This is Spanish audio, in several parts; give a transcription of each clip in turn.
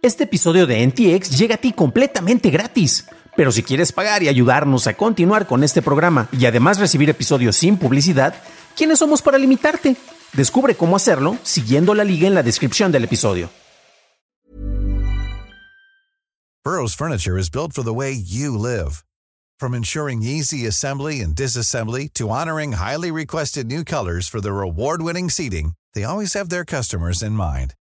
Este episodio de NTX llega a ti completamente gratis. Pero si quieres pagar y ayudarnos a continuar con este programa y además recibir episodios sin publicidad, ¿quiénes somos para limitarte? Descubre cómo hacerlo siguiendo la liga en la descripción del episodio. Burroughs Furniture is built for the way you live. From ensuring easy assembly and disassembly to honoring highly requested new colors for their award-winning seating, they always have their customers in mind.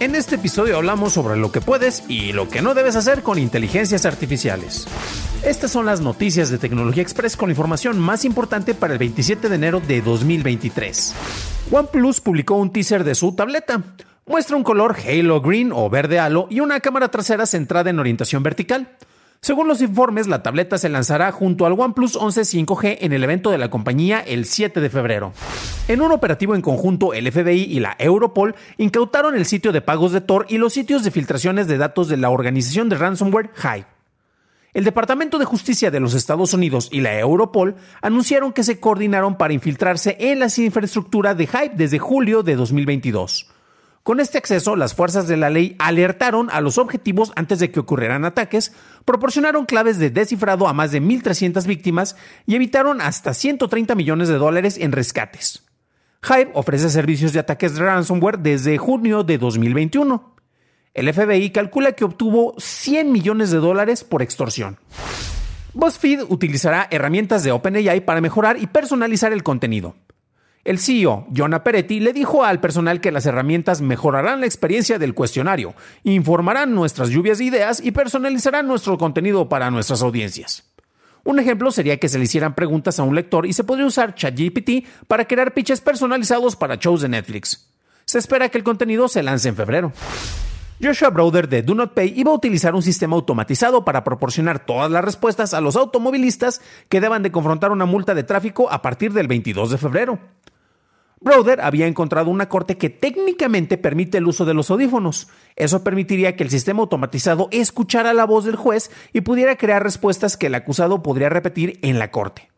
En este episodio hablamos sobre lo que puedes y lo que no debes hacer con inteligencias artificiales. Estas son las noticias de Tecnología Express con la información más importante para el 27 de enero de 2023. OnePlus publicó un teaser de su tableta. Muestra un color Halo Green o verde halo y una cámara trasera centrada en orientación vertical. Según los informes, la tableta se lanzará junto al OnePlus 11 5G en el evento de la compañía el 7 de febrero. En un operativo en conjunto, el FBI y la Europol incautaron el sitio de pagos de Tor y los sitios de filtraciones de datos de la organización de ransomware Hive. El Departamento de Justicia de los Estados Unidos y la Europol anunciaron que se coordinaron para infiltrarse en la infraestructura de Hive desde julio de 2022. Con este acceso, las fuerzas de la ley alertaron a los objetivos antes de que ocurrieran ataques, proporcionaron claves de descifrado a más de 1.300 víctimas y evitaron hasta 130 millones de dólares en rescates. Hive ofrece servicios de ataques de ransomware desde junio de 2021. El FBI calcula que obtuvo 100 millones de dólares por extorsión. BuzzFeed utilizará herramientas de OpenAI para mejorar y personalizar el contenido. El CEO, Jonah Peretti, le dijo al personal que las herramientas mejorarán la experiencia del cuestionario, informarán nuestras lluvias de ideas y personalizarán nuestro contenido para nuestras audiencias. Un ejemplo sería que se le hicieran preguntas a un lector y se podría usar ChatGPT para crear pitches personalizados para shows de Netflix. Se espera que el contenido se lance en febrero. Joshua Brother de Do Not Pay iba a utilizar un sistema automatizado para proporcionar todas las respuestas a los automovilistas que deban de confrontar una multa de tráfico a partir del 22 de febrero. Brother había encontrado una corte que técnicamente permite el uso de los audífonos. Eso permitiría que el sistema automatizado escuchara la voz del juez y pudiera crear respuestas que el acusado podría repetir en la corte.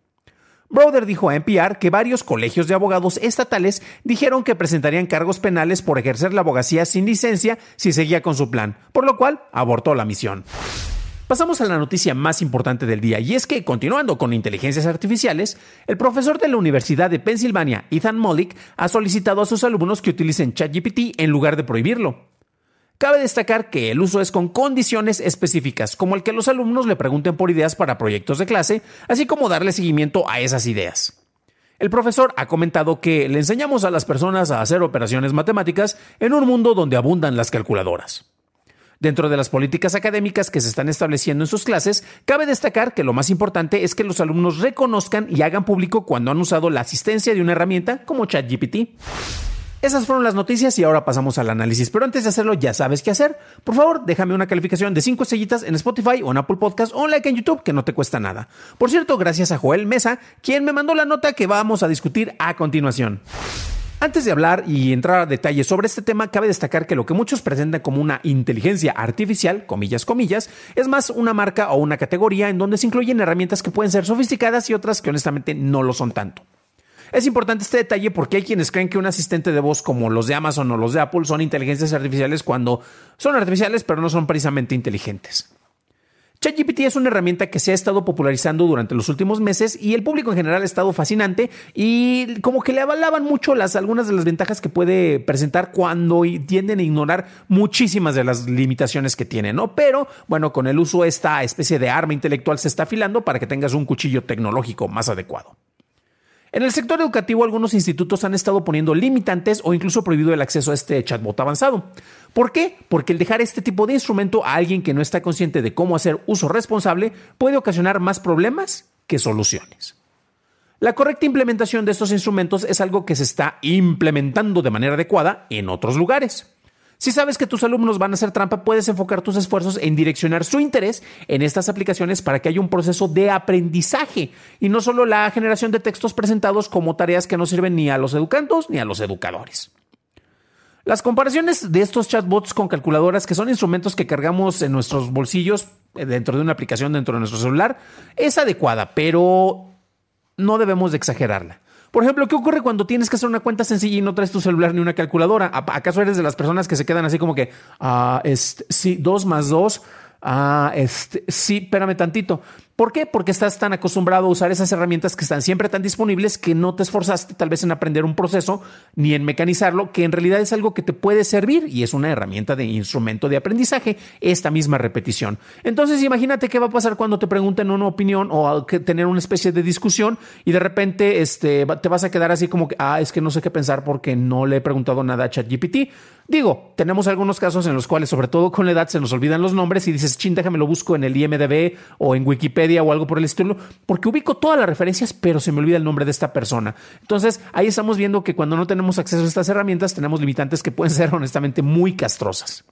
Brother dijo a NPR que varios colegios de abogados estatales dijeron que presentarían cargos penales por ejercer la abogacía sin licencia si seguía con su plan, por lo cual abortó la misión. Pasamos a la noticia más importante del día y es que, continuando con inteligencias artificiales, el profesor de la Universidad de Pensilvania, Ethan Mollick, ha solicitado a sus alumnos que utilicen ChatGPT en lugar de prohibirlo. Cabe destacar que el uso es con condiciones específicas, como el que los alumnos le pregunten por ideas para proyectos de clase, así como darle seguimiento a esas ideas. El profesor ha comentado que le enseñamos a las personas a hacer operaciones matemáticas en un mundo donde abundan las calculadoras. Dentro de las políticas académicas que se están estableciendo en sus clases, cabe destacar que lo más importante es que los alumnos reconozcan y hagan público cuando han usado la asistencia de una herramienta como ChatGPT. Esas fueron las noticias y ahora pasamos al análisis. Pero antes de hacerlo, ya sabes qué hacer. Por favor, déjame una calificación de 5 estrellitas en Spotify o en Apple Podcast o un like en YouTube que no te cuesta nada. Por cierto, gracias a Joel Mesa, quien me mandó la nota que vamos a discutir a continuación. Antes de hablar y entrar a detalles sobre este tema, cabe destacar que lo que muchos presentan como una inteligencia artificial, comillas, comillas, es más una marca o una categoría en donde se incluyen herramientas que pueden ser sofisticadas y otras que honestamente no lo son tanto. Es importante este detalle porque hay quienes creen que un asistente de voz como los de Amazon o los de Apple son inteligencias artificiales cuando son artificiales pero no son precisamente inteligentes. ChatGPT es una herramienta que se ha estado popularizando durante los últimos meses y el público en general ha estado fascinante y como que le avalaban mucho las algunas de las ventajas que puede presentar cuando tienden a ignorar muchísimas de las limitaciones que tiene, ¿no? Pero bueno, con el uso esta especie de arma intelectual se está afilando para que tengas un cuchillo tecnológico más adecuado. En el sector educativo, algunos institutos han estado poniendo limitantes o incluso prohibido el acceso a este chatbot avanzado. ¿Por qué? Porque el dejar este tipo de instrumento a alguien que no está consciente de cómo hacer uso responsable puede ocasionar más problemas que soluciones. La correcta implementación de estos instrumentos es algo que se está implementando de manera adecuada en otros lugares. Si sabes que tus alumnos van a hacer trampa, puedes enfocar tus esfuerzos en direccionar su interés en estas aplicaciones para que haya un proceso de aprendizaje y no solo la generación de textos presentados como tareas que no sirven ni a los educandos ni a los educadores. Las comparaciones de estos chatbots con calculadoras, que son instrumentos que cargamos en nuestros bolsillos eh, dentro de una aplicación dentro de nuestro celular, es adecuada, pero no debemos de exagerarla. Por ejemplo, ¿qué ocurre cuando tienes que hacer una cuenta sencilla y no traes tu celular ni una calculadora? ¿Acaso eres de las personas que se quedan así como que, ah, sí, dos más dos? Ah, este, sí, espérame tantito. ¿Por qué? Porque estás tan acostumbrado a usar esas herramientas que están siempre tan disponibles que no te esforzaste tal vez en aprender un proceso ni en mecanizarlo, que en realidad es algo que te puede servir y es una herramienta de instrumento de aprendizaje, esta misma repetición. Entonces imagínate qué va a pasar cuando te pregunten una opinión o tener una especie de discusión y de repente este, te vas a quedar así como que, ah, es que no sé qué pensar porque no le he preguntado nada a ChatGPT. Digo, tenemos algunos casos en los cuales, sobre todo con la edad, se nos olvidan los nombres y dices, chin, déjame lo busco en el IMDB o en Wikipedia o algo por el estilo, porque ubico todas las referencias, pero se me olvida el nombre de esta persona. Entonces, ahí estamos viendo que cuando no tenemos acceso a estas herramientas, tenemos limitantes que pueden ser honestamente muy castrosas.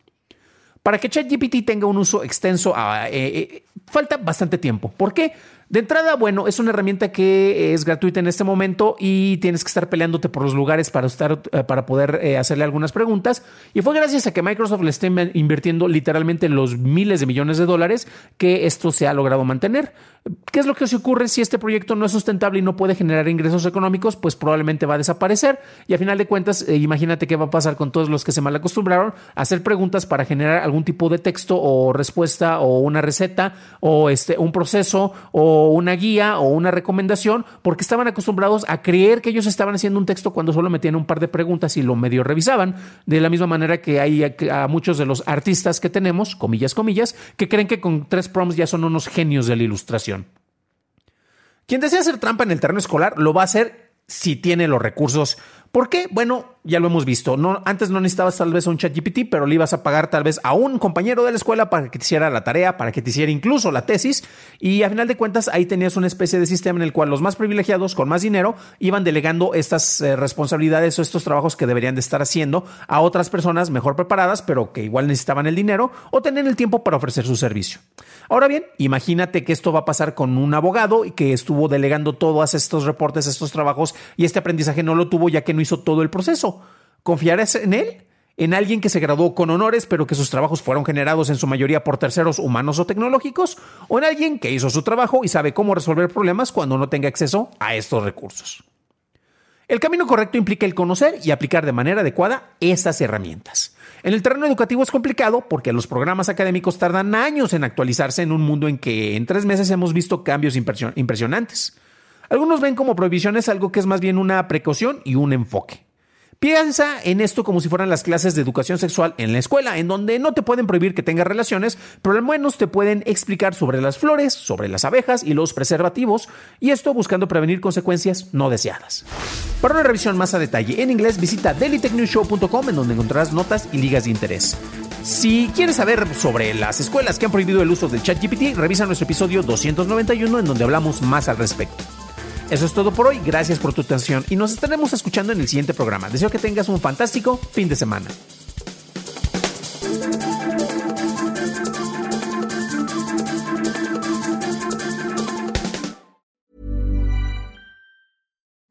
Para que ChatGPT tenga un uso extenso, ah, eh, eh, falta bastante tiempo. ¿Por qué? De entrada, bueno, es una herramienta que es gratuita en este momento y tienes que estar peleándote por los lugares para, estar, eh, para poder eh, hacerle algunas preguntas. Y fue gracias a que Microsoft le esté invirtiendo literalmente los miles de millones de dólares que esto se ha logrado mantener. ¿Qué es lo que se ocurre si este proyecto no es sustentable y no puede generar ingresos económicos? Pues probablemente va a desaparecer. Y a final de cuentas, eh, imagínate qué va a pasar con todos los que se mal acostumbraron a hacer preguntas para generar algún tipo de texto o respuesta o una receta o este, un proceso o una guía o una recomendación porque estaban acostumbrados a creer que ellos estaban haciendo un texto cuando solo metían un par de preguntas y lo medio revisaban. De la misma manera que hay a, muchos de los artistas que tenemos, comillas, comillas, que creen que con tres prompts ya son unos genios de la ilustración. Quien desea hacer trampa en el terreno escolar lo va a hacer si tiene los recursos ¿Por qué? Bueno, ya lo hemos visto. No, antes no necesitabas tal vez un chat GPT, pero le ibas a pagar tal vez a un compañero de la escuela para que te hiciera la tarea, para que te hiciera incluso la tesis. Y a final de cuentas, ahí tenías una especie de sistema en el cual los más privilegiados, con más dinero, iban delegando estas eh, responsabilidades o estos trabajos que deberían de estar haciendo a otras personas mejor preparadas, pero que igual necesitaban el dinero o tenían el tiempo para ofrecer su servicio. Ahora bien, imagínate que esto va a pasar con un abogado y que estuvo delegando todos estos reportes, estos trabajos y este aprendizaje no lo tuvo ya que no hizo todo el proceso. ¿Confiarás en él? ¿En alguien que se graduó con honores pero que sus trabajos fueron generados en su mayoría por terceros humanos o tecnológicos? ¿O en alguien que hizo su trabajo y sabe cómo resolver problemas cuando no tenga acceso a estos recursos? El camino correcto implica el conocer y aplicar de manera adecuada estas herramientas. En el terreno educativo es complicado porque los programas académicos tardan años en actualizarse en un mundo en que en tres meses hemos visto cambios impresionantes. Algunos ven como prohibiciones algo que es más bien una precaución y un enfoque. Piensa en esto como si fueran las clases de educación sexual en la escuela, en donde no te pueden prohibir que tengas relaciones, pero al menos te pueden explicar sobre las flores, sobre las abejas y los preservativos, y esto buscando prevenir consecuencias no deseadas. Para una revisión más a detalle en inglés, visita dailytechnewshow.com en donde encontrarás notas y ligas de interés. Si quieres saber sobre las escuelas que han prohibido el uso del ChatGPT, revisa nuestro episodio 291 en donde hablamos más al respecto. Eso es todo por hoy, gracias por tu atención y nos estaremos escuchando en el siguiente programa. Deseo que tengas un fantástico fin de semana.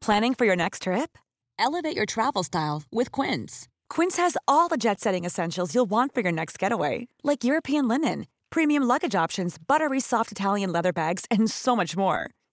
Planning for your next trip? Elevate your travel style with Quince. Quince has all the jet setting essentials you'll want for your next getaway, like European linen, premium luggage options, buttery soft Italian leather bags, and so much more